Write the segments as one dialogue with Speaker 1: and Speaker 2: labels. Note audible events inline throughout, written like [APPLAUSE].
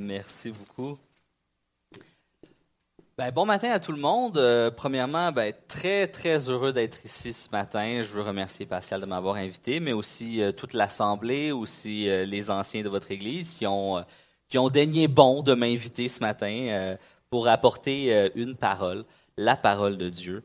Speaker 1: Merci beaucoup. Ben, bon matin à tout le monde. Euh, premièrement, ben, très, très heureux d'être ici ce matin. Je veux remercier Pascal de m'avoir invité, mais aussi euh, toute l'Assemblée, aussi euh, les anciens de votre Église qui ont, qui ont daigné bon de m'inviter ce matin pour apporter une parole, la parole de Dieu.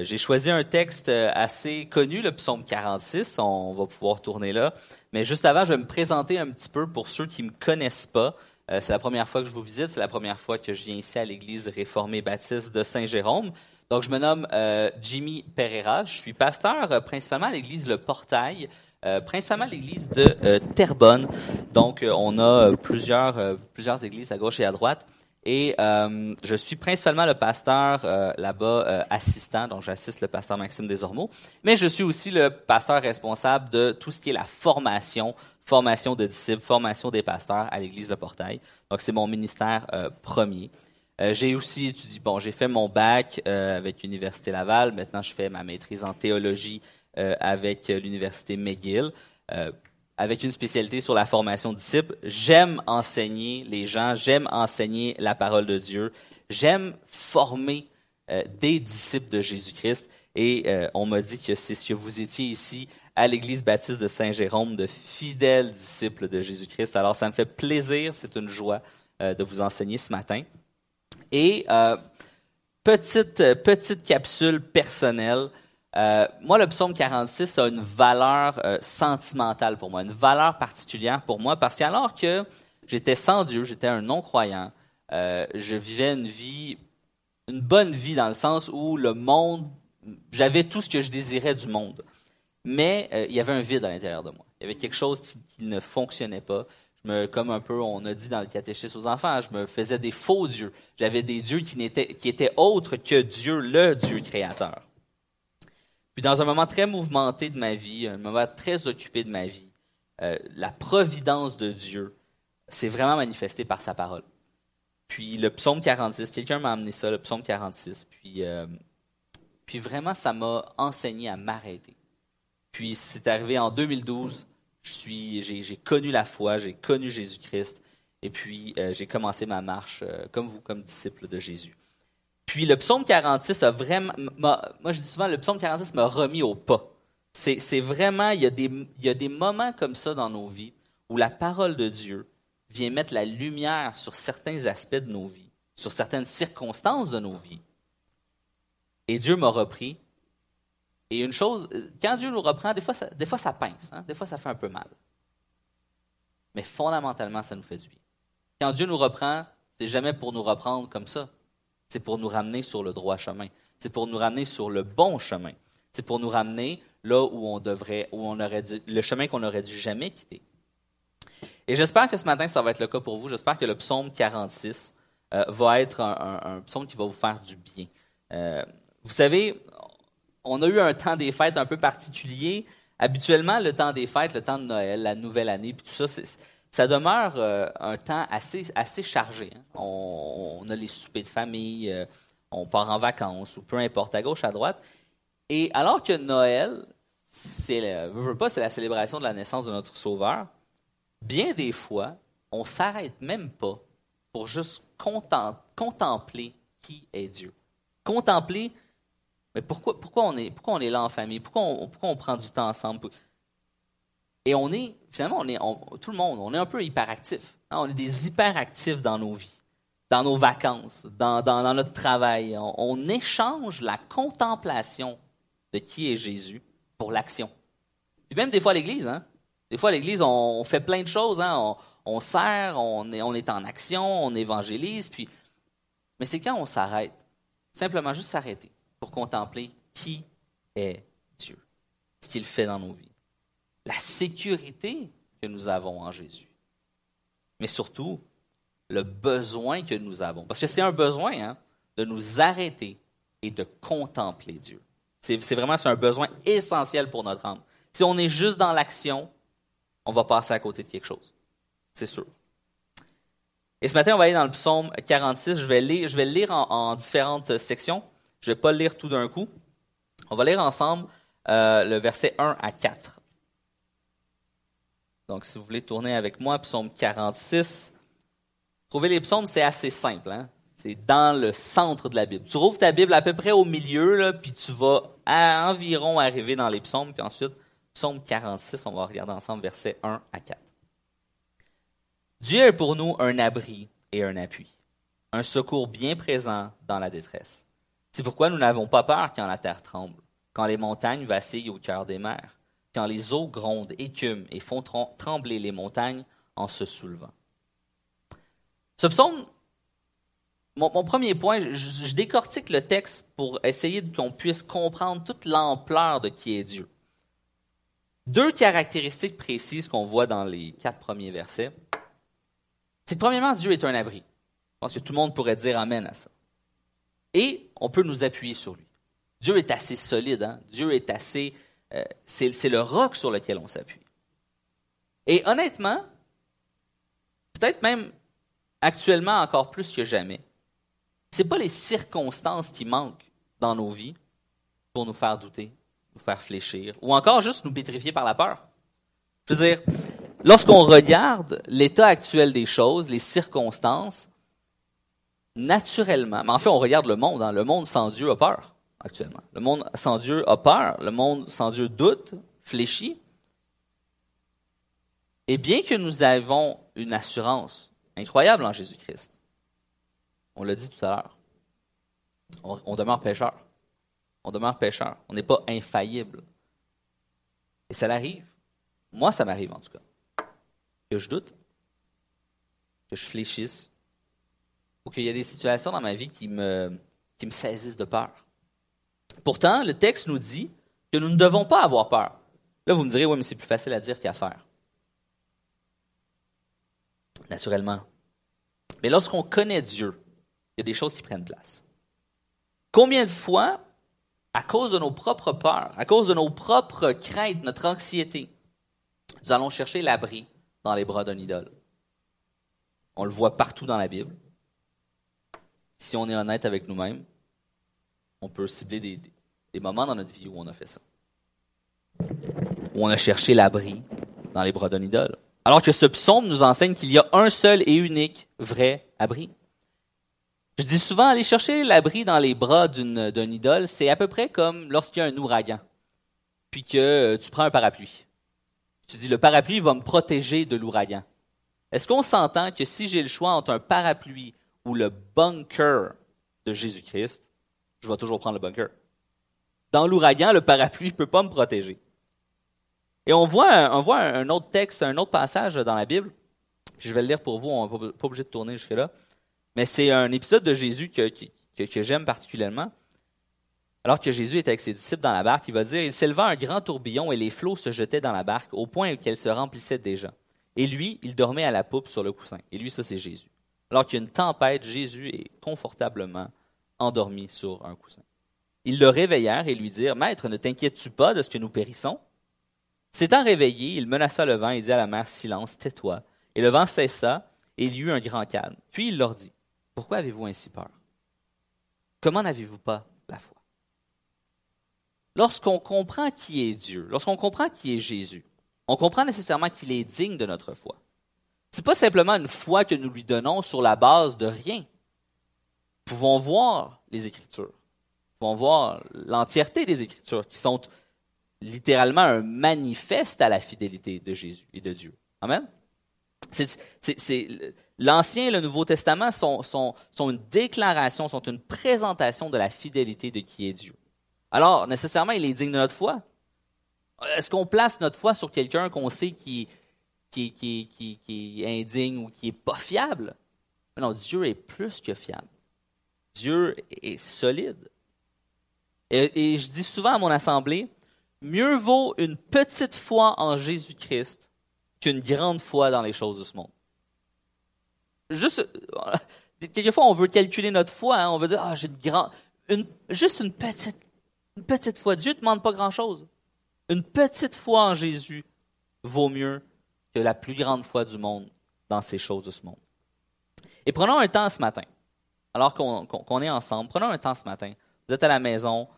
Speaker 1: J'ai choisi un texte assez connu, le psaume 46. On va pouvoir tourner là. Mais juste avant, je vais me présenter un petit peu pour ceux qui ne me connaissent pas. Euh, c'est la première fois que je vous visite, c'est la première fois que je viens ici à l'Église réformée baptiste de Saint-Jérôme. Donc, je me nomme euh, Jimmy Pereira. Je suis pasteur euh, principalement à l'Église Le Portail, principalement à l'Église de Terrebonne. Donc, on a plusieurs, plusieurs églises à gauche et à droite. Et je suis principalement le pasteur là-bas assistant, donc j'assiste le pasteur Maxime Desormeaux, mais je suis aussi le pasteur responsable de tout ce qui est la formation formation de disciples, formation des pasteurs à l'Église de Portail. Donc, c'est mon ministère euh, premier. Euh, j'ai aussi étudié, bon, j'ai fait mon bac euh, avec l'Université Laval. Maintenant, je fais ma maîtrise en théologie avec l'Université McGill, avec une spécialité sur la formation de disciples. J'aime enseigner les gens, j'aime enseigner la parole de Dieu, j'aime former des disciples de Jésus-Christ. Et on m'a dit que c'est ce que vous étiez ici à l'Église baptiste de Saint-Jérôme, de fidèles disciples de Jésus-Christ. Alors, ça me fait plaisir, c'est une joie euh, de vous enseigner ce matin. Et euh, petite, petite capsule personnelle. Euh, moi, le psaume 46 a une valeur sentimentale pour moi, une valeur particulière pour moi, parce qu'alors que j'étais sans Dieu, j'étais un non-croyant, je vivais une vie, une bonne vie dans le sens où le monde, j'avais tout ce que je désirais du monde mais euh, il y avait un vide à l'intérieur de moi. Il y avait quelque chose qui, ne fonctionnait pas. Je me, comme un peu on a dit dans le catéchisme aux enfants, je me faisais des faux dieux. J'avais des dieux qui, n'étaient, qui étaient autres que Dieu, le Dieu créateur. Puis dans un moment très mouvementé de ma vie, un moment très occupé de ma vie, euh, la providence de Dieu s'est vraiment manifestée par sa parole. Puis le psaume 46, quelqu'un m'a amené ça, le psaume 46, puis, euh, puis vraiment ça m'a enseigné à m'arrêter puis c'est arrivé en 2012. j'ai, connu la foi, j'ai connu Jésus-Christ, et puis euh, j'ai commencé ma marche euh, comme vous, comme disciple de Jésus. Puis le psaume 46 a vraiment, moi je dis souvent, le psaume 46 m'a remis au pas. C'est, vraiment, il y, a des, il y a des moments comme ça dans nos vies où la parole de Dieu vient mettre la lumière sur certains aspects de nos vies, sur certaines circonstances de nos vies. Et Dieu m'a repris et une chose, quand Dieu nous reprend, des fois ça, des fois, ça pince, hein? des fois ça fait un peu mal. Mais fondamentalement, ça nous fait du bien. Quand Dieu nous reprend, c'est jamais pour nous reprendre comme ça. C'est pour nous ramener sur le droit chemin. C'est pour nous ramener sur le bon chemin. C'est pour nous ramener là où on devrait, où on aurait dû, le chemin qu'on aurait dû jamais quitter. Et j'espère que ce matin, ça va être le cas pour vous. J'espère que le psaume 46 euh, va être un, psaume qui va vous faire du bien. Euh, vous savez, on a eu un temps des fêtes un peu particulier. Habituellement, le temps des fêtes, le temps de Noël, la nouvelle année, puis tout ça, ça demeure euh, un temps assez, assez chargé. Hein. On, a les soupers de famille, euh, on part en vacances, ou peu importe, à gauche, à droite. Et alors que Noël, c'est, pas, c'est la célébration de la naissance de notre Sauveur, bien des fois, on s'arrête même pas pour juste contempler qui est Dieu. Contempler mais pourquoi, pourquoi, on, est, pourquoi on est là en famille? Pourquoi on, pourquoi on prend du temps ensemble? Et on est, finalement, on est, tout le monde, on est un peu hyperactif. Hein? On est des hyperactifs dans nos vies, dans nos vacances, dans, dans, notre travail. On, échange la contemplation de qui est Jésus pour l'action. Puis même des fois à l'Église, hein? Des fois à l'Église, on, fait plein de choses. Hein? On, on sert, on est, on est en action, on évangélise. Puis... Mais c'est quand on s'arrête? Simplement juste s'arrêter pour contempler qui est Dieu, ce qu'il fait dans nos vies, la sécurité que nous avons en Jésus, mais surtout le besoin que nous avons. Parce que c'est un besoin hein, de nous arrêter et de contempler Dieu. C'est vraiment un besoin essentiel pour notre âme. Si on est juste dans l'action, on va passer à côté de quelque chose. C'est sûr. Et ce matin, on va aller dans le psaume 46. Je vais, lire, je vais lire en différentes sections. Je ne vais pas le lire tout d'un coup. On va lire ensemble euh, le verset 1 à 4. Donc, si vous voulez tourner avec moi, psaume 46, Trouver les psaumes, c'est assez simple. Hein? C'est dans le centre de la Bible. Tu rouvres ta Bible à peu près au milieu, puis tu vas à environ arriver dans les psaumes, puis ensuite, psaume 46, on va regarder ensemble versets 1 à 4. Dieu est pour nous un abri et un appui, un secours bien présent dans la détresse. C'est pourquoi nous n'avons pas peur quand la terre tremble, quand les montagnes vacillent au cœur des mers, quand les eaux grondent, écument et font trembler les montagnes en se soulevant. Ce psaume, mon, premier point, je, décortique le texte pour essayer qu'on puisse comprendre toute l'ampleur de qui est Dieu. Deux caractéristiques précises qu'on voit dans les quatre premiers versets. C'est premièrement, Dieu est un abri. Je pense que tout le monde pourrait dire Amen à ça. Et on peut nous appuyer sur lui. Dieu est assez solide, hein? Dieu est assez. Euh, c'est le roc sur lequel on s'appuie. Et honnêtement, peut-être même actuellement encore plus que jamais, ce pas les circonstances qui manquent dans nos vies pour nous faire douter, nous faire fléchir, ou encore juste nous pétrifier par la peur. Je veux dire, lorsqu'on regarde l'état actuel des choses, les circonstances, naturellement, mais en fait, on regarde le monde. Hein, le monde sans Dieu a peur actuellement. Le monde sans Dieu a peur. Le monde sans Dieu doute, fléchit. Et bien que nous avons une assurance incroyable en Jésus-Christ, on l'a dit tout à l'heure, on, on demeure pécheur. On demeure pécheur. On n'est pas infaillible. Et ça l'arrive. Moi, ça m'arrive en tout cas. Que je doute, que je fléchisse, ou qu'il y a des situations dans ma vie qui me, qui me saisissent de peur. Pourtant, le texte nous dit que nous ne devons pas avoir peur. Là, vous me direz, oui, mais c'est plus facile à dire qu'à faire. Naturellement. Mais lorsqu'on connaît Dieu, il y a des choses qui prennent place. Combien de fois, à cause de nos propres peurs, à cause de nos propres craintes, notre anxiété, nous allons chercher l'abri dans les bras d'un idole? On le voit partout dans la Bible si on est honnête avec nous-mêmes, on peut cibler des, moments dans notre vie où on a fait ça. Où on a cherché l'abri dans les bras d'un idole. Alors que ce psaume nous enseigne qu'il y a un seul et unique vrai abri. Je dis souvent, aller chercher l'abri dans les bras d'un idole, c'est à peu près comme lorsqu'il y a un ouragan, puis que euh, tu prends un parapluie. Tu dis, le parapluie va me protéger de l'ouragan. Est-ce qu'on s'entend que si j'ai le choix entre un parapluie ou le bunker de Jésus-Christ, je vais toujours prendre le bunker. Dans l'ouragan, le parapluie ne peut pas me protéger. Et on voit, on voit un autre texte, un autre passage dans la Bible. je vais le lire pour vous, on n'est pas obligé de tourner jusque-là. Mais c'est un épisode de Jésus que, que, j'aime particulièrement. Alors que Jésus est avec ses disciples dans la barque, il va dire, il s'éleva un grand tourbillon et les flots se jetaient dans la barque au point qu'elle se remplissait déjà. Et lui, il dormait à la poupe sur le coussin. Et lui, ça c'est Jésus. Alors qu'il y a une tempête, Jésus est confortablement endormi sur un coussin. Ils le réveillèrent et lui dirent, Maître, ne t'inquiètes-tu pas de ce que nous périssons? S'étant réveillé, il menaça le vent et dit à la mer, Silence, tais-toi. Et le vent cessa et il y eut un grand calme. Puis il leur dit, Pourquoi avez-vous ainsi peur? Comment n'avez-vous pas la foi? Lorsqu'on comprend qui est Dieu, lorsqu'on comprend qui est Jésus, on comprend nécessairement qu'il est digne de notre foi. Ce n'est pas simplement une foi que nous lui donnons sur la base de rien. Nous pouvons voir les Écritures. Nous pouvons voir l'entièreté des Écritures qui sont littéralement un manifeste à la fidélité de Jésus et de Dieu. Amen? L'Ancien et le Nouveau Testament sont, sont une déclaration, sont une présentation de la fidélité de qui est Dieu. Alors, nécessairement, il est digne de notre foi. Est-ce qu'on place notre foi sur quelqu'un qu'on sait qui, qui, est indigne ou qui est pas fiable. non, Dieu est plus que fiable. Dieu est solide. Et, je dis souvent à mon assemblée, mieux vaut une petite foi en Jésus-Christ qu'une grande foi dans les choses de ce monde. Juste, quelquefois, on veut calculer notre foi. Hein. on veut dire, ah, j'ai une grande, juste une petite, une petite foi. Dieu ne demande pas grand-chose. Une petite foi en Jésus vaut mieux que la plus grande foi du monde dans ces choses de ce monde. Et prenons un temps ce matin, alors qu'on est ensemble, prenons un temps ce matin. Vous êtes à la maison,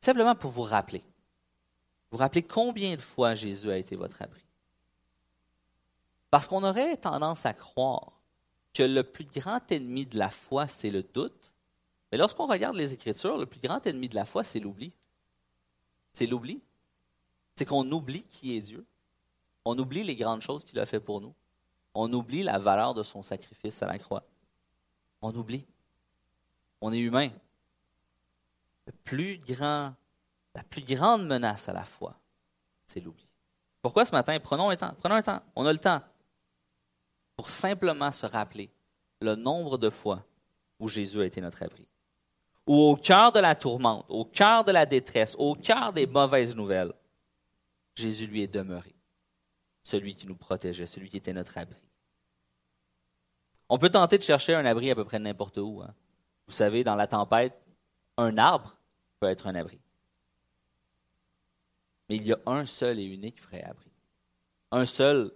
Speaker 1: simplement pour vous rappeler. Vous rappeler combien de fois Jésus a été votre abri. Parce qu'on aurait tendance à croire que le plus grand ennemi de la foi, c'est le doute, mais lorsqu'on regarde les Écritures, le plus grand ennemi de la foi, c'est l'oubli. C'est l'oubli. C'est qu'on oublie qui est Dieu. On oublie les grandes choses qu'il a fait pour nous. On oublie la valeur de son sacrifice à la croix. On oublie. On est humain. La plus grande menace à la foi, c'est l'oubli. Pourquoi ce matin? Prenons un temps. Prenons un temps. On a le temps pour simplement se rappeler le nombre de fois où Jésus a été notre abri. Ou au cœur de la tourmente, au cœur de la détresse, au cœur des mauvaises nouvelles, Jésus lui est demeuré. Celui qui nous protégeait, celui qui était notre abri. On peut tenter de chercher un abri à peu près n'importe où. Hein. Vous savez, dans la tempête, un arbre peut être un abri. Mais il y a un seul et unique vrai abri. Un seul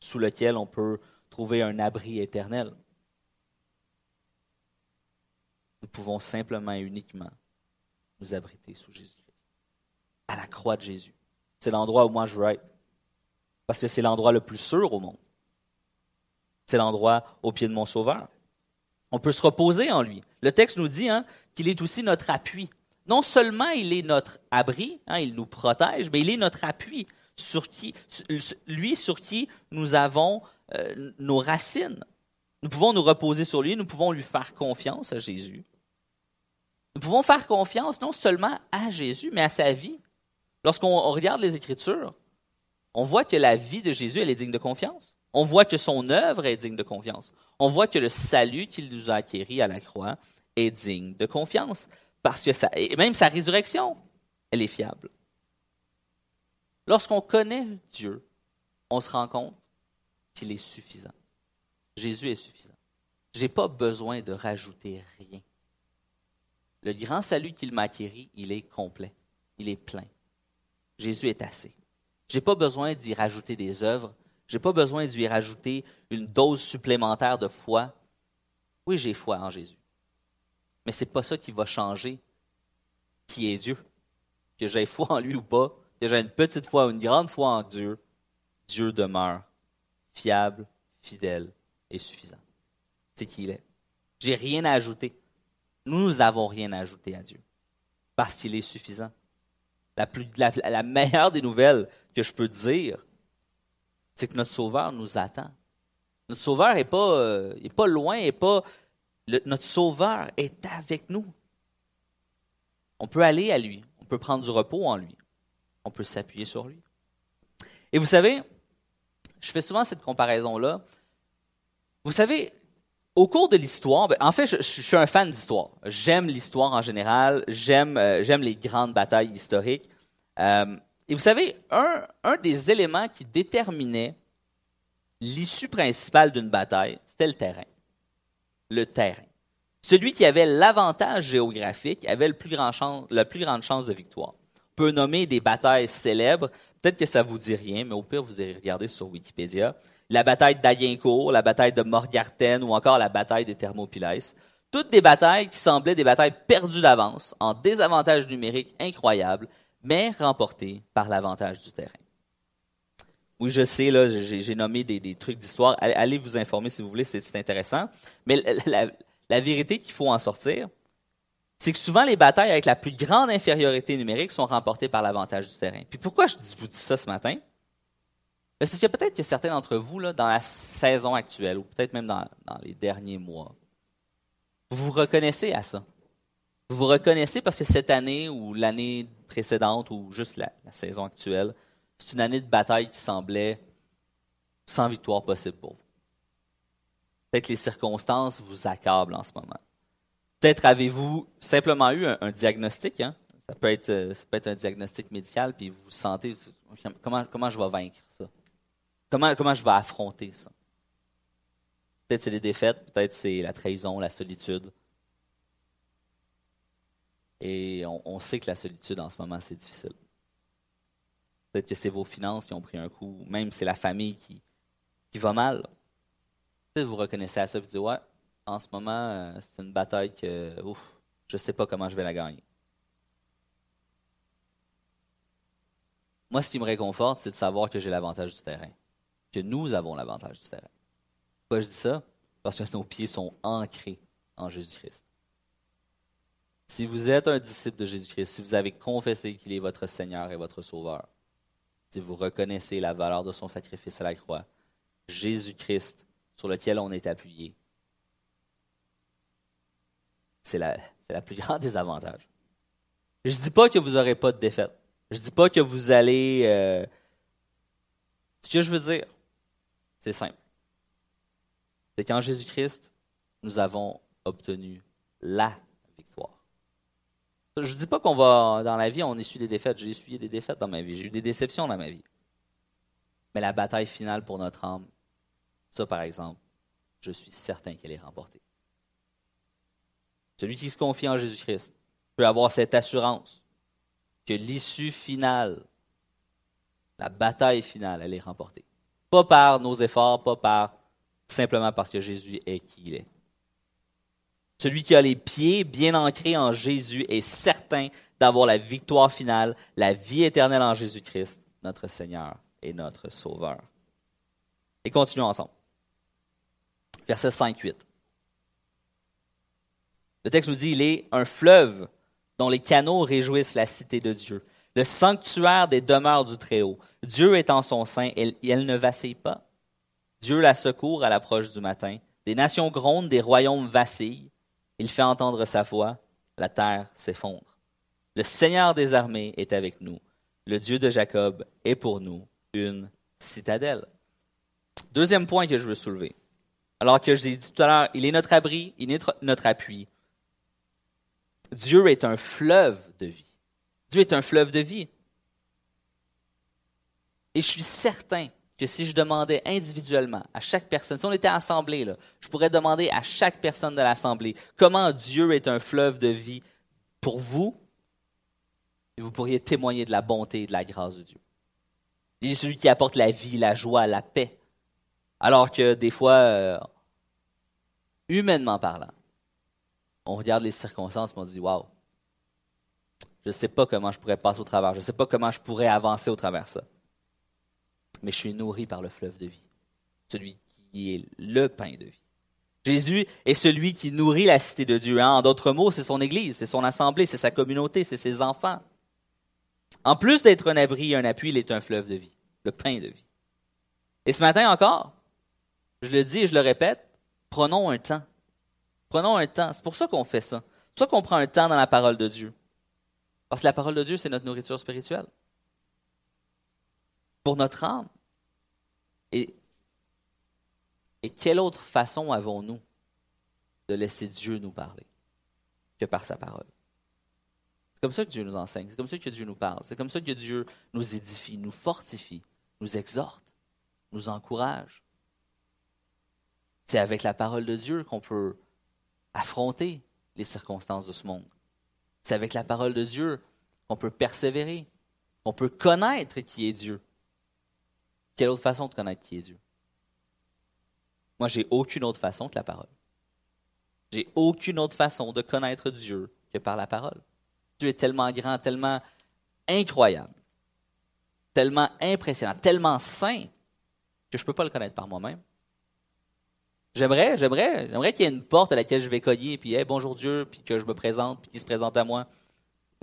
Speaker 1: sous lequel on peut trouver un abri éternel. Nous pouvons simplement et uniquement nous abriter sous Jésus-Christ. À la croix de Jésus. C'est l'endroit où moi je veux être. Parce que c'est l'endroit le plus sûr au monde. C'est l'endroit au pied de mon Sauveur. On peut se reposer en lui. Le texte nous dit hein, qu'il est aussi notre appui. Non seulement il est notre abri, hein, il nous protège, mais il est notre appui, sur qui, lui sur qui nous avons euh, nos racines. Nous pouvons nous reposer sur lui, nous pouvons lui faire confiance à Jésus. Nous pouvons faire confiance non seulement à Jésus, mais à sa vie. Lorsqu'on regarde les Écritures, on voit que la vie de Jésus, elle est digne de confiance. On voit que son œuvre est digne de confiance. On voit que le salut qu'il nous a acquéri à la croix est digne de confiance. Parce que et même sa résurrection, elle est fiable. Lorsqu'on connaît Dieu, on se rend compte qu'il est suffisant. Jésus est suffisant. Je n'ai pas besoin de rajouter rien. Le grand salut qu'il m'a acquéri, il est complet, il est plein. Jésus est assez. Je n'ai pas besoin d'y rajouter des œuvres, je n'ai pas besoin d'y rajouter une dose supplémentaire de foi. Oui, j'ai foi en Jésus. Mais ce n'est pas ça qui va changer qui est Dieu. Que j'ai foi en lui ou pas, que j'ai une petite foi ou une grande foi en Dieu, Dieu demeure fiable, fidèle et suffisant. C'est qui il est. J'ai rien à ajouter. Nous n'avons rien à ajouter à Dieu parce qu'il est suffisant. La, plus, la, meilleure des nouvelles que je peux dire, c'est que notre Sauveur nous attend. Notre Sauveur n'est pas, euh, pas loin, est pas, notre Sauveur est avec nous. On peut aller à lui, on peut prendre du repos en lui, on peut s'appuyer sur lui. Et vous savez, je fais souvent cette comparaison-là. Vous savez, au cours de l'histoire, ben, en fait, je, suis un fan d'histoire. J'aime l'histoire en général, j'aime euh, les grandes batailles historiques. Euh, et vous savez, un, des éléments qui déterminait l'issue principale d'une bataille, c'était le terrain. Le terrain. Celui qui avait l'avantage géographique avait le plus grand chance, la plus grande chance de victoire. On peut nommer des batailles célèbres. Peut-être que ça vous dit rien, mais au pire, vous allez regarder sur Wikipédia. La bataille d'Agincourt, la bataille de Morgarten ou encore la bataille des Thermopyles. Toutes des batailles qui semblaient des batailles perdues d'avance, en désavantage numérique incroyable, mais remportées par l'avantage du terrain. Oui, je sais, là, j'ai nommé des, trucs d'histoire. Allez vous informer si vous voulez, c'est intéressant. Mais la, vérité qu'il faut en sortir, c'est que souvent les batailles avec la plus grande infériorité numérique sont remportées par l'avantage du terrain. Puis pourquoi je vous dis ça ce matin? Parce qu'il y a peut-être que certains d'entre vous, là, dans la saison actuelle, ou peut-être même dans, les derniers mois, vous vous reconnaissez à ça. Vous vous reconnaissez parce que cette année ou l'année précédente ou juste la, saison actuelle, c'est une année de bataille qui semblait sans victoire possible pour vous. Peut-être les circonstances vous accablent en ce moment. Peut-être avez-vous simplement eu un, diagnostic. Hein? Ça, peut être, euh, ça peut être un diagnostic médical, puis vous sentez comment, comment je vais vaincre ça? Comment, comment je vais affronter ça? Peut-être c'est les défaites, peut-être c'est la trahison, la solitude. Et on, sait que la solitude en ce moment, c'est difficile. Peut-être que c'est vos finances qui ont pris un coup, même c'est la famille qui, qui va mal. Peut-être vous reconnaissez à ça et vous dites Ouais, en ce moment, euh, c'est une bataille que ouf, je ne sais pas comment je vais la gagner. Moi, ce qui me réconforte, c'est de savoir que j'ai l'avantage du terrain, que nous avons l'avantage du terrain. Pourquoi je dis ça? Parce que nos pieds sont ancrés en Jésus-Christ. Si vous êtes un disciple de Jésus-Christ, si vous avez confessé qu'il est votre Seigneur et votre Sauveur, si vous reconnaissez la valeur de son sacrifice à la croix, Jésus-Christ sur lequel on est appuyé, c'est la, la, plus grande des avantages. Je ne dis pas que vous n'aurez pas de défaite. Je ne dis pas que vous allez... Euh, ce que je veux dire, c'est simple. C'est qu'en Jésus-Christ, nous avons obtenu la. Je ne dis pas qu'on va, dans la vie, on essuie des défaites. J'ai essuyé des défaites dans ma vie. J'ai eu des déceptions dans ma vie. Mais la bataille finale pour notre âme, ça, par exemple, je suis certain qu'elle est remportée. Celui qui se confie en Jésus-Christ peut avoir cette assurance que l'issue finale, la bataille finale, elle est remportée. Pas par nos efforts, pas par simplement parce que Jésus est qui il est. Celui qui a les pieds bien ancrés en Jésus est certain d'avoir la victoire finale, la vie éternelle en Jésus-Christ, notre Seigneur et notre Sauveur. Et continuons ensemble. Verset 5-8. Le texte nous dit, il est un fleuve dont les canaux réjouissent la cité de Dieu, le sanctuaire des demeures du Très-Haut. Dieu est en son sein et elle ne vacille pas. Dieu la secourt à l'approche du matin. Des nations grondent, des royaumes vacillent. Il fait entendre sa voix, la terre s'effondre. Le Seigneur des armées est avec nous. Le Dieu de Jacob est pour nous une citadelle. Deuxième point que je veux soulever. Alors que j'ai dit tout à l'heure, il est notre abri, il est notre appui. Dieu est un fleuve de vie. Dieu est un fleuve de vie. Et je suis certain que si je demandais individuellement à chaque personne, si on était assemblée, là, je pourrais demander à chaque personne de l'assemblée comment Dieu est un fleuve de vie pour vous, et vous pourriez témoigner de la bonté et de la grâce de Dieu. Il est celui qui apporte la vie, la joie, la paix. Alors que des fois, euh, humainement parlant, on regarde les circonstances et on dit Waouh, je ne sais pas comment je pourrais passer au travers, je ne sais pas comment je pourrais avancer au travers ça. Mais je suis nourri par le fleuve de vie, celui qui est le pain de vie. Jésus est celui qui nourrit la cité de Dieu. Hein. En d'autres mots, c'est son Église, c'est son assemblée, c'est sa communauté, c'est ses enfants. En plus d'être un abri et un appui, il est un fleuve de vie, le pain de vie. Et ce matin encore, je le dis et je le répète, prenons un temps Prenons un temps. C'est pour ça qu'on fait ça. C'est pour ça qu'on prend un temps dans la parole de Dieu. Parce que la parole de Dieu, c'est notre nourriture spirituelle. Pour notre âme. Et, et quelle autre façon avons-nous de laisser Dieu nous parler que par sa parole? C'est comme ça que Dieu nous enseigne, c'est comme ça que Dieu nous parle, c'est comme ça que Dieu nous édifie, nous fortifie, nous exhorte, nous encourage. C'est avec la parole de Dieu qu'on peut affronter les circonstances de ce monde. C'est avec la parole de Dieu qu'on peut persévérer, qu'on peut connaître qui est Dieu. Quelle autre façon de connaître qui est Dieu? Moi, j'ai aucune autre façon que la parole. J'ai aucune autre façon de connaître Dieu que par la parole. Dieu est tellement grand, tellement incroyable, tellement impressionnant, tellement saint que je ne peux pas le connaître par moi-même. J'aimerais, j'aimerais, j'aimerais qu'il y ait une porte à laquelle je vais cogner, puis hey, bonjour Dieu, puis que je me présente, puis qu'il se présente à moi.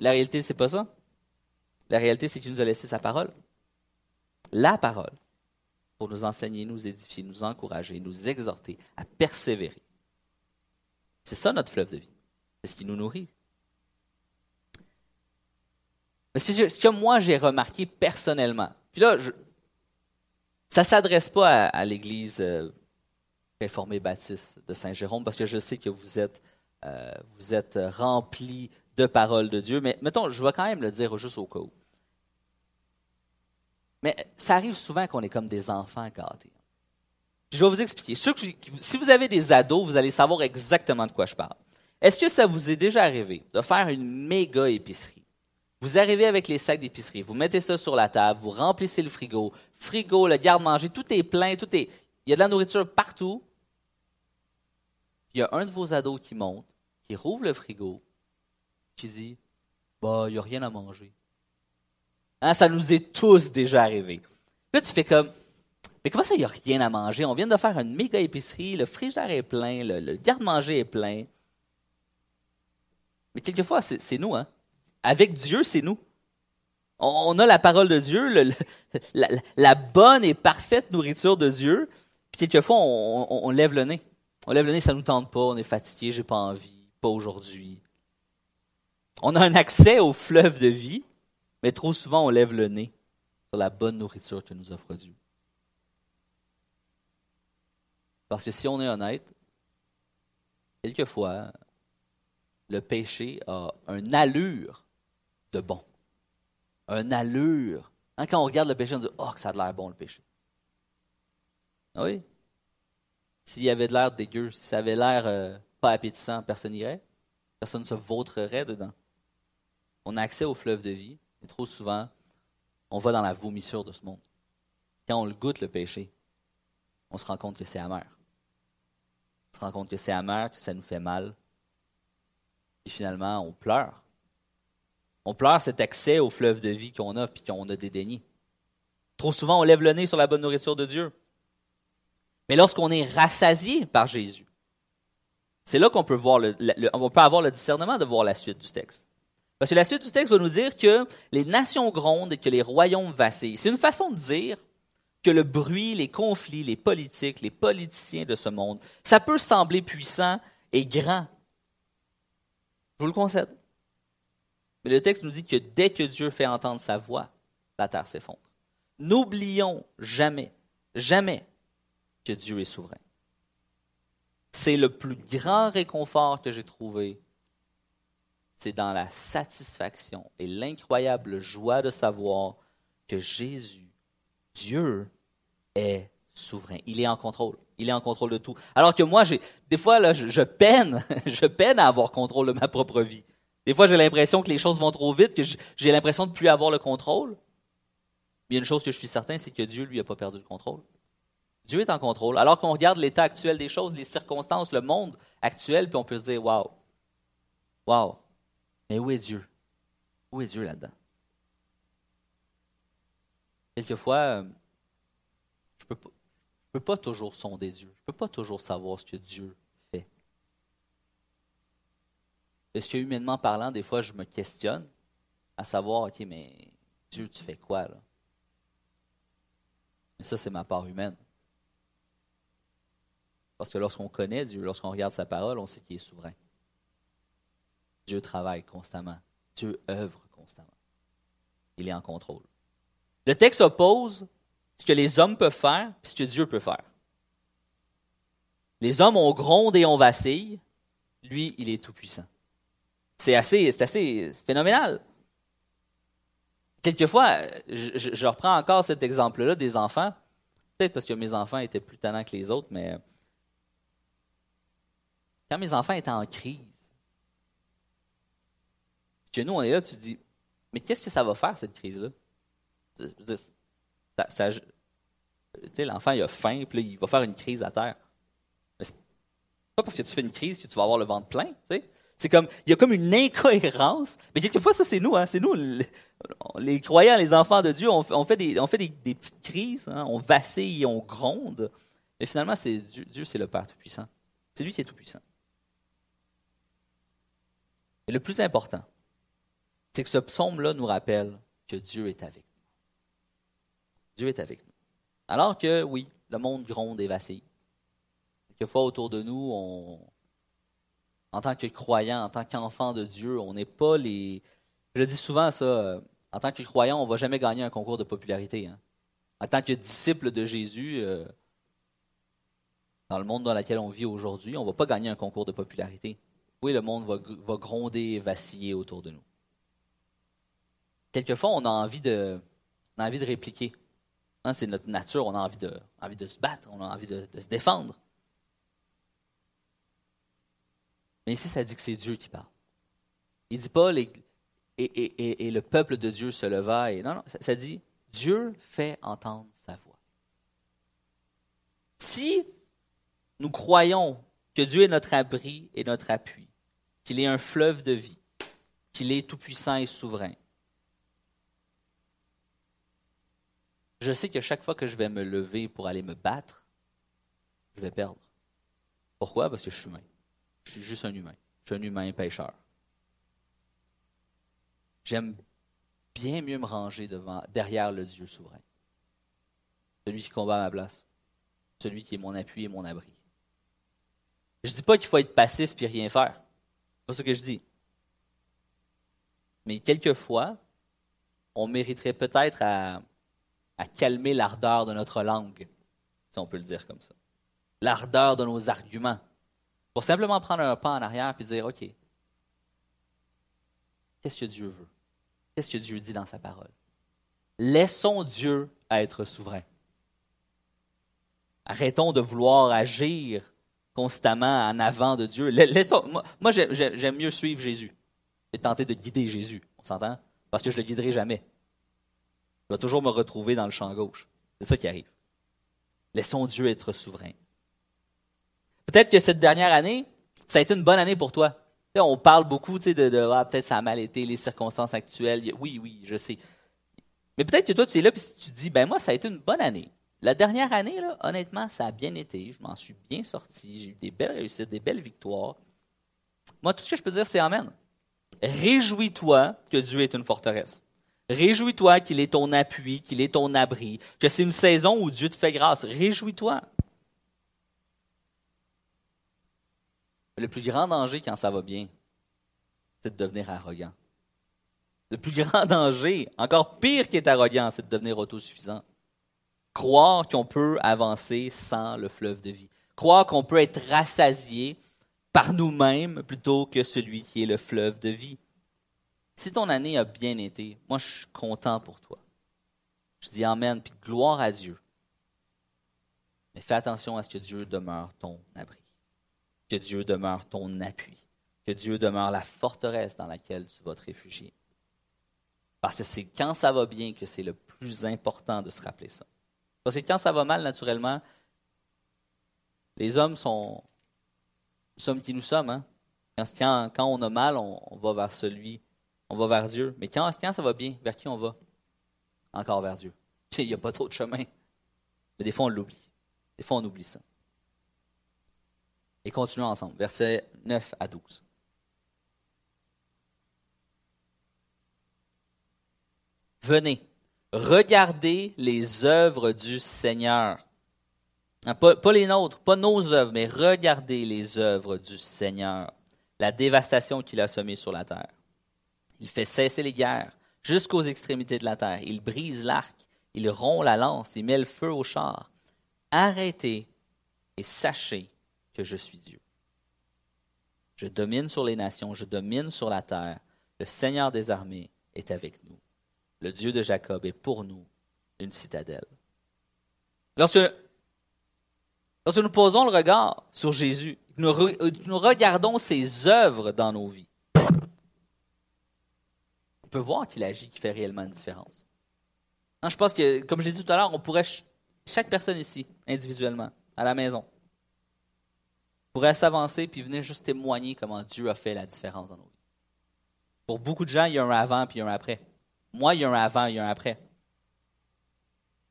Speaker 1: La réalité, c'est pas ça. La réalité, c'est qu'il nous a laissé sa parole. La parole. Pour nous enseigner, nous édifier, nous encourager, nous exhorter à persévérer. C'est ça notre fleuve de vie. C'est ce qui nous nourrit. Mais ce que moi j'ai remarqué personnellement, puis là, ça ne s'adresse pas à, l'Église euh, réformé baptiste de Saint-Jérôme, parce que je sais que vous êtes, euh, vous êtes rempli de paroles de Dieu. Mais mettons, je vais quand même le dire juste au cas où. Mais ça arrive souvent qu'on est comme des enfants gâtés. je vais vous expliquer. si vous avez des ados, vous allez savoir exactement de quoi je parle. Est-ce que ça vous est déjà arrivé de faire une méga épicerie? Vous arrivez avec les sacs d'épicerie, vous mettez ça sur la table, vous remplissez le frigo, frigo, le garde-manger, tout est plein, tout est, il y a de la nourriture partout, il y a un de vos ados qui monte, qui rouvre le frigo, qui dit Bah, il n'y a rien à manger. Hein, ça nous est tous déjà arrivé. Puis tu fais comme mais comment ça, il n'y a rien à manger? On vient de faire une méga épicerie, le frigidaire est plein, le, garde-manger est plein. Mais quelquefois, c'est nous, hein? Avec Dieu, c'est nous. On, a la parole de Dieu, la, bonne et parfaite nourriture de Dieu. Puis quelquefois, on, lève le nez. On lève le nez, ça nous tente pas, on est fatigué, j'ai pas envie, pas aujourd'hui. On a un accès au fleuve de vie, mais trop souvent, on lève le nez sur la bonne nourriture que nous offre Dieu. Parce que si on est honnête, quelquefois, le péché a une allure de bon. Un allure. Hein, quand on regarde le péché, on dit Oh, que ça a l'air bon le péché. Ah oui? S'il y avait de l'air dégueu, si ça avait l'air euh, pas appétissant, personne n'irait. Personne ne se vautrerait dedans. On a accès au fleuve de vie, trop souvent, on va dans la vomissure de ce monde. Quand on le goûte, le péché, on se rend compte que c'est amer. On se rend compte que c'est amer, que ça nous fait mal. Et finalement, on pleure. On pleure cet accès au fleuve de vie qu'on a puis qu'on a dédaigné. Trop souvent, on lève le nez sur la bonne nourriture de Dieu. Mais lorsqu'on est rassasié par Jésus, c'est là qu'on peut, voir le, on peut avoir le discernement de voir la suite du texte. Parce que la suite du texte va nous dire que les nations grondent et que les royaumes vacillent. C'est une façon de dire que le bruit, les conflits, les politiques, les politiciens de ce monde, ça peut sembler puissant et grand. Je vous le concède. Mais le texte nous dit que dès que Dieu fait entendre sa voix, la terre s'effondre. N'oublions jamais, jamais que Dieu est souverain. C'est le plus grand réconfort que j'ai trouvé. C'est dans la satisfaction et l'incroyable joie de savoir que Jésus, Dieu, est souverain. Il est en contrôle. Il est en contrôle de tout. Alors que moi, des fois, là, je, je peine, [LAUGHS] je peine à avoir contrôle de ma propre vie. Des fois, j'ai l'impression que les choses vont trop vite, que j'ai l'impression de ne plus avoir le contrôle. Mais il y a une chose que je suis certain, c'est que Dieu, lui, n'a pas perdu le contrôle. Dieu est en contrôle. Alors qu'on regarde l'état actuel des choses, les circonstances, le monde actuel, puis on peut se dire, waouh, waouh, mais où est Dieu? Où est Dieu là-dedans? Quelquefois, euh, je ne peux, pas toujours sonder Dieu. Je ne peux pas toujours savoir ce que Dieu Est-ce que humainement parlant, des fois, je me questionne à savoir, OK, mais Dieu, tu fais quoi là? Mais ça, c'est ma part humaine. Parce que lorsqu'on connaît Dieu, lorsqu'on regarde sa parole, on sait qu'il est souverain. Dieu travaille constamment. Dieu œuvre constamment. Il est en contrôle. Le texte oppose ce que les hommes peuvent faire et ce que Dieu peut faire. Les hommes ont gronde et on vacille. Lui, il est tout-puissant. C'est assez, c'est assez phénoménal. Quelquefois, je, reprends encore cet exemple-là des enfants, peut-être parce que mes enfants étaient plus talents que les autres, mais quand mes enfants étaient en crise, que nous, on est là, tu te dis, mais qu'est-ce que ça va faire, cette crise-là? Ça, l'enfant, il a faim, puis il va faire une crise à terre. Mais c'est pas parce que tu fais une crise que tu vas avoir le ventre plein, tu sais. C'est comme, il y a comme une incohérence. Mais quelquefois, ça, c'est nous, hein. C'est nous, les, croyants, les enfants de Dieu, on, fait des, on fait des, petites crises, hein. on vacille, on gronde. Mais finalement, c'est Dieu c'est le Père Tout-Puissant. C'est lui qui est Tout-Puissant. Et le plus important, c'est que ce psaume-là nous rappelle que Dieu est avec nous. Dieu est avec nous. Alors que, oui, le monde gronde et vacille. Quelquefois, autour de nous, on, en tant que croyant, en tant qu'enfant de Dieu, on n'est pas les. Je dis souvent ça. Euh, en tant que croyant, on ne va jamais gagner un concours de popularité. Hein. En tant que disciple de Jésus, euh, dans le monde dans lequel on vit aujourd'hui, on ne va pas gagner un concours de popularité. Oui, le monde va, gronder et vaciller autour de nous. Quelquefois, on a envie de, envie de répliquer. Hein, c'est notre nature, on a envie de, envie de se battre, on a envie de se défendre. Mais ici, ça dit que c'est Dieu qui parle. Il ne dit pas et, et, le peuple de Dieu se leva. Et, non, non, ça, dit Dieu fait entendre sa voix. Si nous croyons que Dieu est notre abri et notre appui, qu'il est un fleuve de vie, qu'il est tout-puissant et souverain, je sais que chaque fois que je vais me lever pour aller me battre, je vais perdre. Pourquoi? Parce que je suis humain. Je suis juste un humain. Je suis un humain pécheur. J'aime bien mieux me ranger devant, derrière le Dieu souverain. Celui qui combat à ma place. Celui qui est mon appui et mon abri. Je ne dis pas qu'il faut être passif et rien faire. C'est pas ce que je dis. Mais quelquefois, on mériterait peut-être à, à calmer l'ardeur de notre langue, si on peut le dire comme ça. L'ardeur de nos arguments. Pour simplement prendre un pas en arrière et dire, OK, qu'est-ce que Dieu veut? Qu'est-ce que Dieu dit dans sa parole? Laissons Dieu être souverain. Arrêtons de vouloir agir constamment en avant de Dieu. moi, j'aime mieux suivre Jésus et tenter de guider Jésus. On s'entend? Parce que je ne le guiderai jamais. Je vais toujours me retrouver dans le champ gauche. C'est ça qui arrive. Laissons Dieu être souverain. Peut-être que cette dernière année, ça a été une bonne année pour toi. on parle beaucoup de, de ah, peut-être ça a mal été, les circonstances actuelles. Oui, oui, je sais. Mais peut-être que toi, tu es là et tu te dis, ben moi, ça a été une bonne année. La dernière année, honnêtement, ça a bien été. Je m'en suis bien sorti. J'ai eu des belles réussites, des belles victoires. Moi, tout ce que je peux dire, c'est Amen. Réjouis-toi que Dieu est une forteresse. Réjouis-toi qu'il est ton appui, qu'il est ton abri, que c'est une saison où Dieu te fait grâce. Réjouis-toi. Le plus grand danger quand ça va bien, c'est de devenir arrogant. Le plus grand [LAUGHS] danger, encore pire qu'être arrogant, c'est de devenir autosuffisant. Croire qu'on peut avancer sans le fleuve de vie. Croire qu'on peut être rassasié par nous-mêmes plutôt que celui qui est le fleuve de vie. Si ton année a bien été, moi je suis content pour toi. Je dis Amen, puis gloire à Dieu. Mais fais attention à ce que Dieu demeure ton abri, que Dieu demeure ton appui, que Dieu demeure la forteresse dans laquelle tu vas te réfugier. Parce que c'est quand ça va bien que c'est le plus important de se rappeler ça. Parce que quand ça va mal, naturellement, les hommes sont, nous sommes qui nous sommes. Hein? Quand, quand, on a mal, on, va vers celui, on va vers Dieu. Mais quand, ça va bien, vers qui on va? Encore vers Dieu. [LAUGHS] Il n'y a pas de chemin. Mais des fois, on l'oublie. Des fois, on oublie ça. Et continuons ensemble. Versets 9 à 12. Venez, regardez les œuvres du Seigneur. Hein, pas, les nôtres, pas nos œuvres, mais regardez les œuvres du Seigneur, la dévastation qu'il a semée sur la terre. Il fait cesser les guerres jusqu'aux extrémités de la terre. Il brise l'arc, il rompt la lance, il met le feu au char. Arrêtez et sachez que je suis Dieu. Je domine sur les nations, je domine sur la terre. Le Seigneur des armées est avec nous. Le Dieu de Jacob est pour nous une citadelle. Lorsque nous posons le regard sur Jésus, nous, regardons ses œuvres dans nos vies, on peut voir qu'il agit, qu'il fait réellement une différence. je pense que, comme j'ai dit tout à l'heure, on pourrait, chaque personne ici, individuellement, à la maison, pourrait s'avancer puis venir juste témoigner comment Dieu a fait la différence dans nos vies. Pour beaucoup de gens, il y a un avant puis un après. Moi, il y a un avant, il y a un après.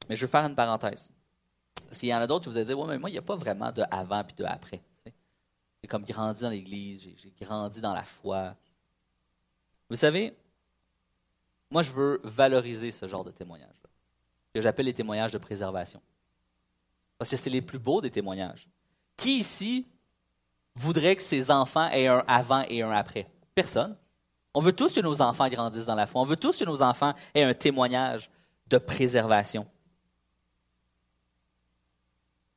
Speaker 1: Mais je veux faire une parenthèse. Parce qu'il y en a d'autres qui vous allez dire, ouais, mais moi, il n'y a pas vraiment de avant puis de après. J'ai comme grandi dans l'Église, j'ai grandi dans la foi. Vous savez, moi, je veux valoriser ce genre de témoignages-là, que j'appelle les témoignages de préservation. Parce que c'est les plus beaux des témoignages. Qui ici voudrait que ses enfants aient un avant et un après? Personne. On veut tous que nos enfants grandissent dans la foi. On veut tous que nos enfants aient un témoignage de préservation.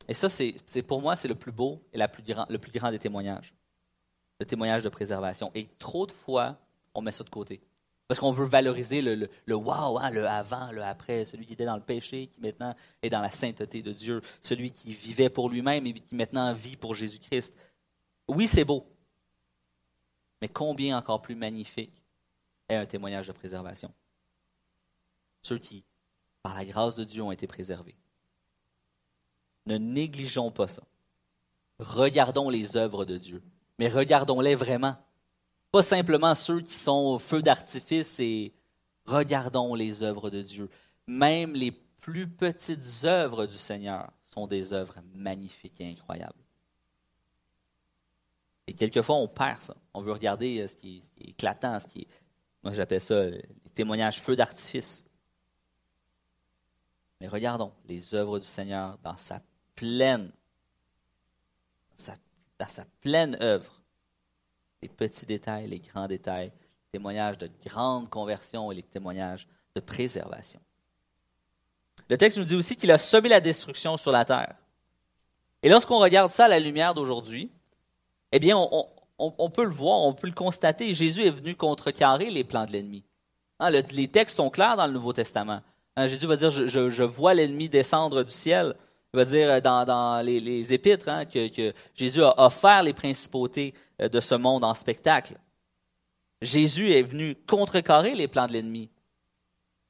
Speaker 1: Et ça, c'est, pour moi, c'est le plus beau et le plus grand des témoignages. Le témoignage de préservation. Et trop de fois, on met ça de côté. Parce qu'on veut valoriser le, wow, hein, le avant, le après, celui qui était dans le péché, qui maintenant est dans la sainteté de Dieu, celui qui vivait pour lui-même et qui maintenant vit pour Jésus-Christ. Oui, c'est beau. Mais combien encore plus magnifique est un témoignage de préservation? Ceux qui, par la grâce de Dieu, ont été préservés. Ne négligeons pas ça. Regardons les œuvres de Dieu, mais regardons-les vraiment. Pas simplement ceux qui sont feu d'artifice et regardons les œuvres de Dieu. Même les plus petites œuvres du Seigneur sont des œuvres magnifiques et incroyables. Et quelquefois, on perd ça. On veut regarder euh, ce qui est, éclatant, ce qui est, moi j'appelle ça les témoignages feu d'artifice. Mais regardons les œuvres du Seigneur dans sa pleine, dans sa pleine œuvre. Les petits détails, les grands détails, les témoignages de grande conversion et les témoignages de préservation. Le texte nous dit aussi qu'il a semé la destruction sur la terre. Et lorsqu'on regarde ça à la lumière d'aujourd'hui, eh bien, on, peut le voir, on peut le constater. Jésus est venu contrecarrer les plans de l'ennemi. Hein, les textes sont clairs dans le Nouveau Testament. Hein, Jésus va dire, je, vois l'ennemi descendre du ciel. Il va dire euh, dans, les, épîtres hein, que, Jésus a offert les principautés de ce monde en spectacle. Jésus est venu contrecarrer les plans de l'ennemi.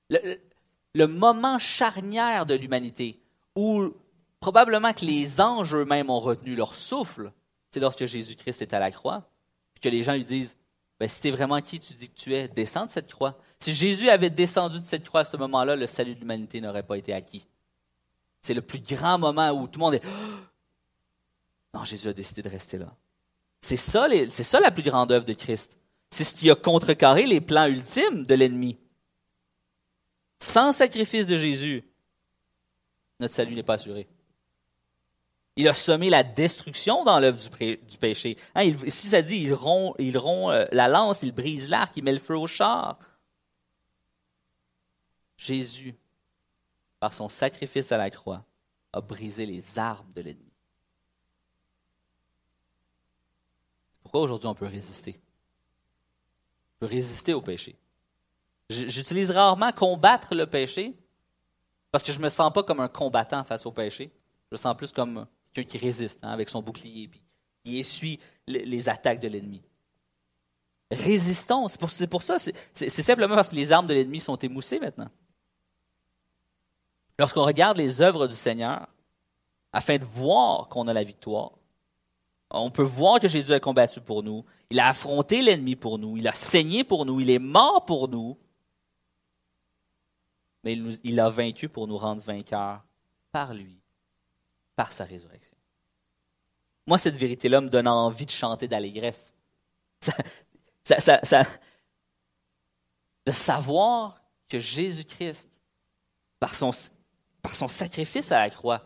Speaker 1: le, moment charnière de l'humanité, où probablement que les anges eux-mêmes ont retenu leur souffle, c'est lorsque Jésus-Christ est à la croix, puis que les gens lui disent ben, Si tu vraiment qui tu dis que tu es, descends de cette croix. Si Jésus avait descendu de cette croix à ce moment-là, le salut de l'humanité n'aurait pas été acquis. C'est le plus grand moment où tout le monde est [GASPS] Non, Jésus a décidé de rester là. C'est ça, c'est ça la plus grande œuvre de Christ. C'est ce qui a contrecarré les plans ultimes de l'ennemi. Sans sacrifice de Jésus, notre salut n'est pas assuré. Il a semé la destruction dans l'œuvre du, péché. Hein, si ça dit, il rompt, euh, la lance, il brise l'arc, il met le feu au char. Jésus, par son sacrifice à la croix, a brisé les armes de l'ennemi. Pourquoi aujourd'hui on peut résister? On peut résister au péché. J'utilise rarement combattre le péché parce que je ne me sens pas comme un combattant face au péché. Je me sens plus comme quelqu'un qui résiste hein, avec son bouclier, puis qui essuie les, attaques de l'ennemi. Résistons, c'est pour, ça, c'est simplement parce que les armes de l'ennemi sont émoussées maintenant. Lorsqu'on regarde les œuvres du Seigneur, afin de voir qu'on a la victoire, on peut voir que Jésus a combattu pour nous, il a affronté l'ennemi pour nous, il a saigné pour nous, il est mort pour nous, mais il, a vaincu pour nous rendre vainqueurs par lui par sa résurrection. Moi, cette vérité-là me donne envie de chanter d'allégresse. de savoir que Jésus-Christ, par son, par son sacrifice à la croix,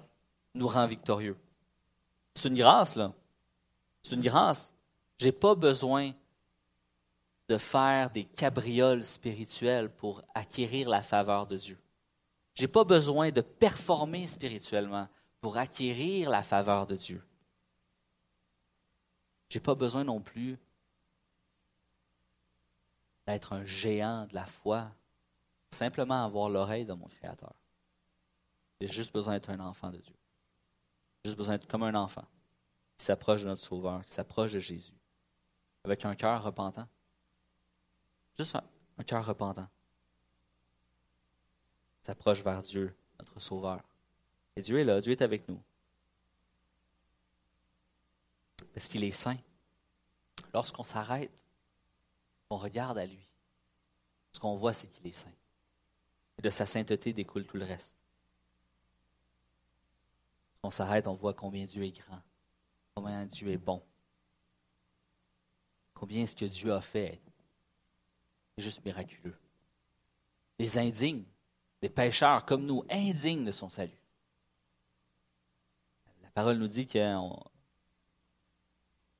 Speaker 1: nous rend victorieux. C'est une grâce, là. C'est une grâce. Je n'ai pas besoin de faire des cabrioles spirituelles pour acquérir la faveur de Dieu. Je n'ai pas besoin de performer spirituellement pour acquérir la faveur de Dieu. Je n'ai pas besoin non plus d'être un géant de la foi, simplement avoir l'oreille de mon Créateur. J'ai juste besoin d'être un enfant de Dieu. J'ai juste besoin d'être comme un enfant qui s'approche de notre Sauveur, qui s'approche de Jésus, avec un cœur repentant. Juste un, cœur repentant. S'approche vers Dieu, notre Sauveur. Et Dieu est là, Dieu est avec nous. Parce qu'il est saint. Lorsqu'on s'arrête, on regarde à lui. Ce qu'on voit, c'est qu'il est saint. Et de sa sainteté découle tout le reste. Lorsqu'on s'arrête, on voit combien Dieu est grand, combien Dieu est bon, combien ce que Dieu a fait? Est juste miraculeux. Des indignes, des pécheurs comme nous, indignes de son salut parole nous dit qu'on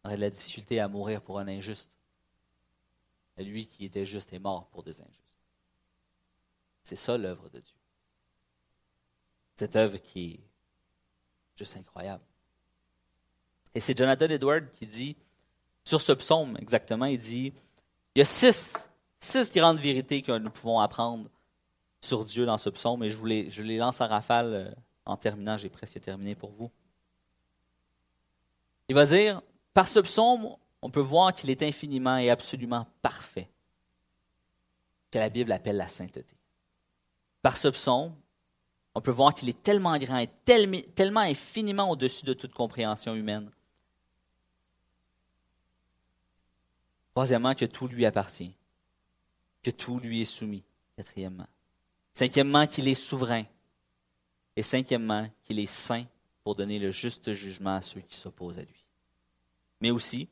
Speaker 1: aurait de la difficulté à mourir pour un injuste. lui qui était juste est mort pour des injustes. C'est ça l'œuvre de Dieu. Cette œuvre qui est juste incroyable. Et c'est Jonathan Edward qui dit, sur ce psaume exactement, il dit, il y a six, six grandes vérités que nous pouvons apprendre sur Dieu dans ce psaume, et je, vous les, je les lance en rafale euh, en terminant, j'ai presque terminé pour vous. Il va dire, par ce psaume, on peut voir qu'il est infiniment et absolument parfait, que la Bible appelle la sainteté. Par ce psaume, on peut voir qu'il est tellement grand et tellement infiniment au-dessus de toute compréhension humaine. Troisièmement, que tout lui appartient, que tout lui est soumis. Quatrièmement. Cinquièmement, qu'il est souverain, Et cinquièmement, qu'il est saint pour donner le juste jugement à ceux qui s'opposent à lui, mais aussi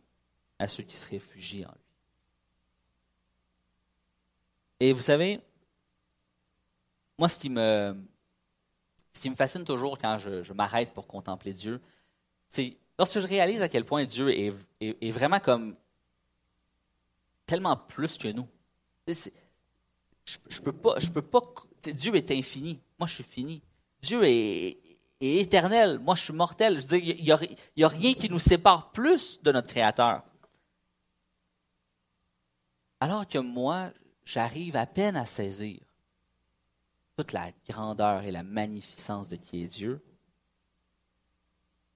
Speaker 1: à ceux qui se réfugient en lui. Et vous savez, moi, ce qui me, ce qui me fascine toujours quand je, m'arrête pour contempler Dieu, c'est lorsque je réalise à quel point Dieu est, est, vraiment comme tellement plus que nous. Je, je. Dieu est infini. Moi, je suis fini. Dieu est, éternel. Moi, je suis mortel. Je il n'y a, a, rien qui nous sépare plus de notre Créateur. Alors que moi, j'arrive à peine à saisir toute la grandeur et la magnificence de qui est Dieu.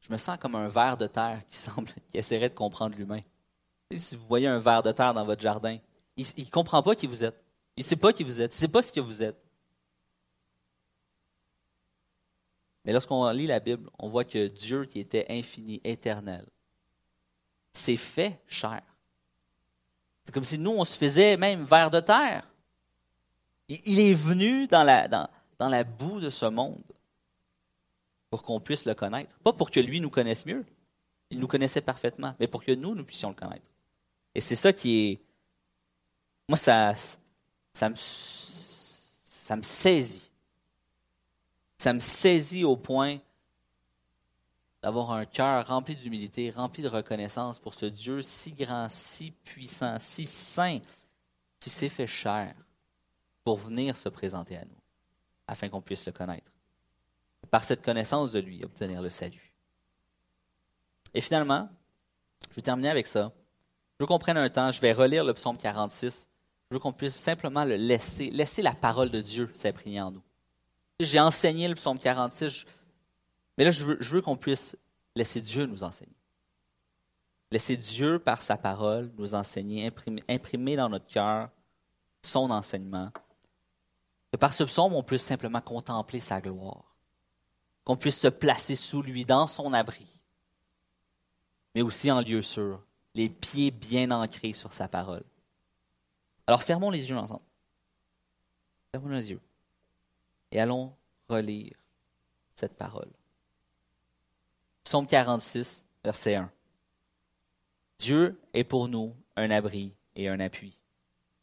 Speaker 1: Je me sens comme un ver de terre qui [LAUGHS] semble, qui essaierait de comprendre l'humain. Si vous voyez un ver de terre dans votre jardin, il ne comprend pas qui vous êtes. Il ne sait pas qui vous êtes. Il ne sait pas ce que vous êtes. Mais lorsqu'on lit la Bible, on voit que Dieu, qui était infini, éternel, s'est fait chair. C'est comme si nous, on se faisait même vers de terre. Il est venu dans la, dans, dans la boue de ce monde pour qu'on puisse le connaître. Pas pour que lui nous connaisse mieux. Il nous connaissait parfaitement, mais pour que nous, nous puissions le connaître. Et c'est ça qui est... Moi, ça, ça, me, ça me saisit ça me saisit au point d'avoir un cœur rempli d'humilité, rempli de reconnaissance pour ce Dieu si grand, si puissant, si saint, qui s'est fait chair pour venir se présenter à nous, afin qu'on puisse le connaître. par cette connaissance de lui, obtenir le salut. Et finalement, je vais terminer avec ça. Je veux qu'on prenne un temps, je vais relire le psaume 46. Je veux qu'on puisse simplement le laisser, laisser la parole de Dieu s'imprégner en nous. J'ai enseigné le psaume 46, mais là, je veux, qu'on puisse laisser Dieu nous enseigner. Laisser Dieu, par sa parole, nous enseigner, imprimer, dans notre cœur son enseignement. Que par ce psaume, on puisse simplement contempler sa gloire. Qu'on puisse se placer sous lui, dans son abri. Mais aussi en lieu sûr, les pieds bien ancrés sur sa parole. Alors fermons les yeux ensemble. Fermons les yeux et allons relire cette parole. Psaume 46, verset 1. Dieu est pour nous un abri et un appui,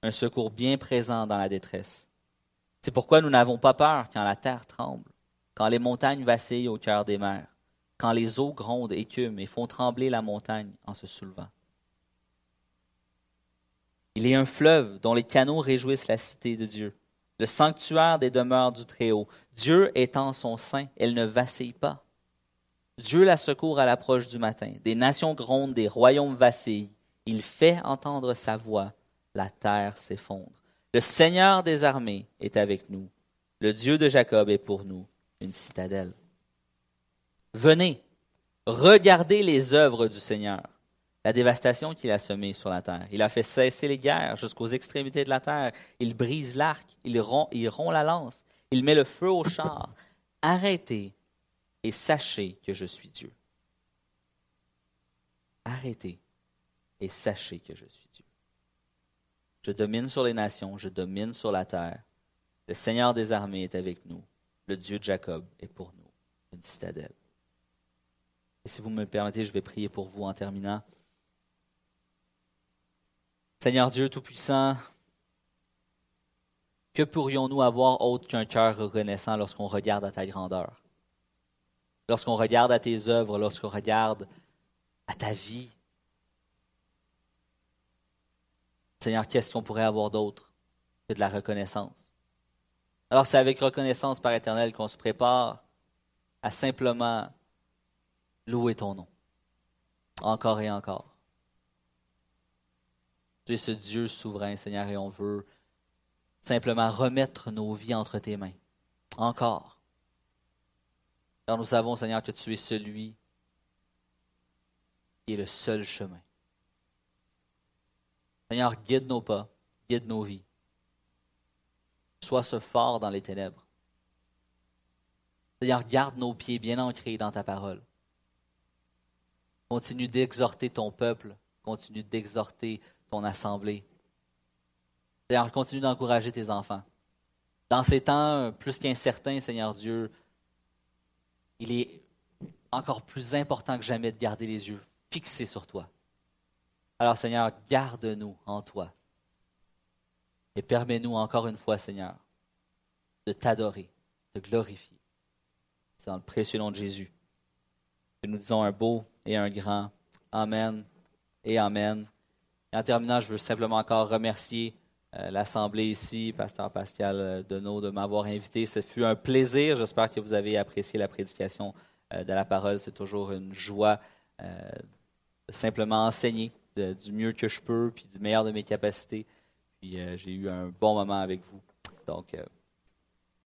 Speaker 1: un secours bien présent dans la détresse. C'est pourquoi nous n'avons pas peur quand la terre tremble, quand les montagnes vacillent au cœur des mers, quand les eaux grondent, écument et font trembler la montagne en se soulevant. Il est un fleuve dont les canaux réjouissent la cité de Dieu le sanctuaire des demeures du Très-Haut. Dieu en son sein, elle ne vacille pas. Dieu la secourt à l'approche du matin. Des nations grondent, des royaumes vacillent. Il fait entendre sa voix, la terre s'effondre. Le Seigneur des armées est avec nous. Le Dieu de Jacob est pour nous une citadelle. Venez, regardez les œuvres du Seigneur la dévastation qu'il a semée sur la terre. Il a fait cesser les guerres jusqu'aux extrémités de la terre. Il brise l'arc, il rompt, il rompt la lance, il met le feu au char. Arrêtez et sachez que je suis Dieu. Arrêtez et sachez que je suis Dieu. Je domine sur les nations, je domine sur la terre. Le Seigneur des armées est avec nous. Le Dieu de Jacob est pour nous une citadelle. Et si vous me permettez, je vais prier pour vous en terminant. Seigneur Dieu Tout-Puissant, que pourrions-nous avoir autre qu'un cœur reconnaissant lorsqu'on regarde à ta grandeur? Lorsqu'on regarde à tes œuvres, lorsqu'on regarde à ta vie? Seigneur, qu'est-ce qu'on pourrait avoir d'autre que de la reconnaissance? Alors c'est avec reconnaissance, par éternel, qu'on se prépare à simplement louer ton nom, encore et encore. Tu es ce Dieu souverain, Seigneur, et on veut simplement remettre nos vies entre tes mains. Encore. Car nous savons, Seigneur, que tu es celui qui est le seul chemin. Seigneur, guide nos pas, guide nos vies. Sois ce fort dans les ténèbres. Seigneur, garde nos pieds bien ancrés dans ta parole. Continue d'exhorter ton peuple, continue d'exhorter ton assemblée. Seigneur, continue d'encourager tes enfants. Dans ces temps plus qu'incertains, Seigneur Dieu, il est encore plus important que jamais de garder les yeux fixés sur toi. Alors Seigneur, garde-nous en toi. Et permets-nous encore une fois, Seigneur, de t'adorer, de glorifier. C'est dans le précieux nom de Jésus que nous disons un beau et un grand Amen et Amen. En terminant, je veux simplement encore remercier euh, l'Assemblée ici, Pasteur Pascal euh, Deneau, de m'avoir invité. Ce fut un plaisir. J'espère que vous avez apprécié la prédication euh, de la parole. C'est toujours une joie de simplement enseigner du mieux que je peux, puis du meilleur de mes capacités. Puis j'ai eu un bon moment avec vous. Donc,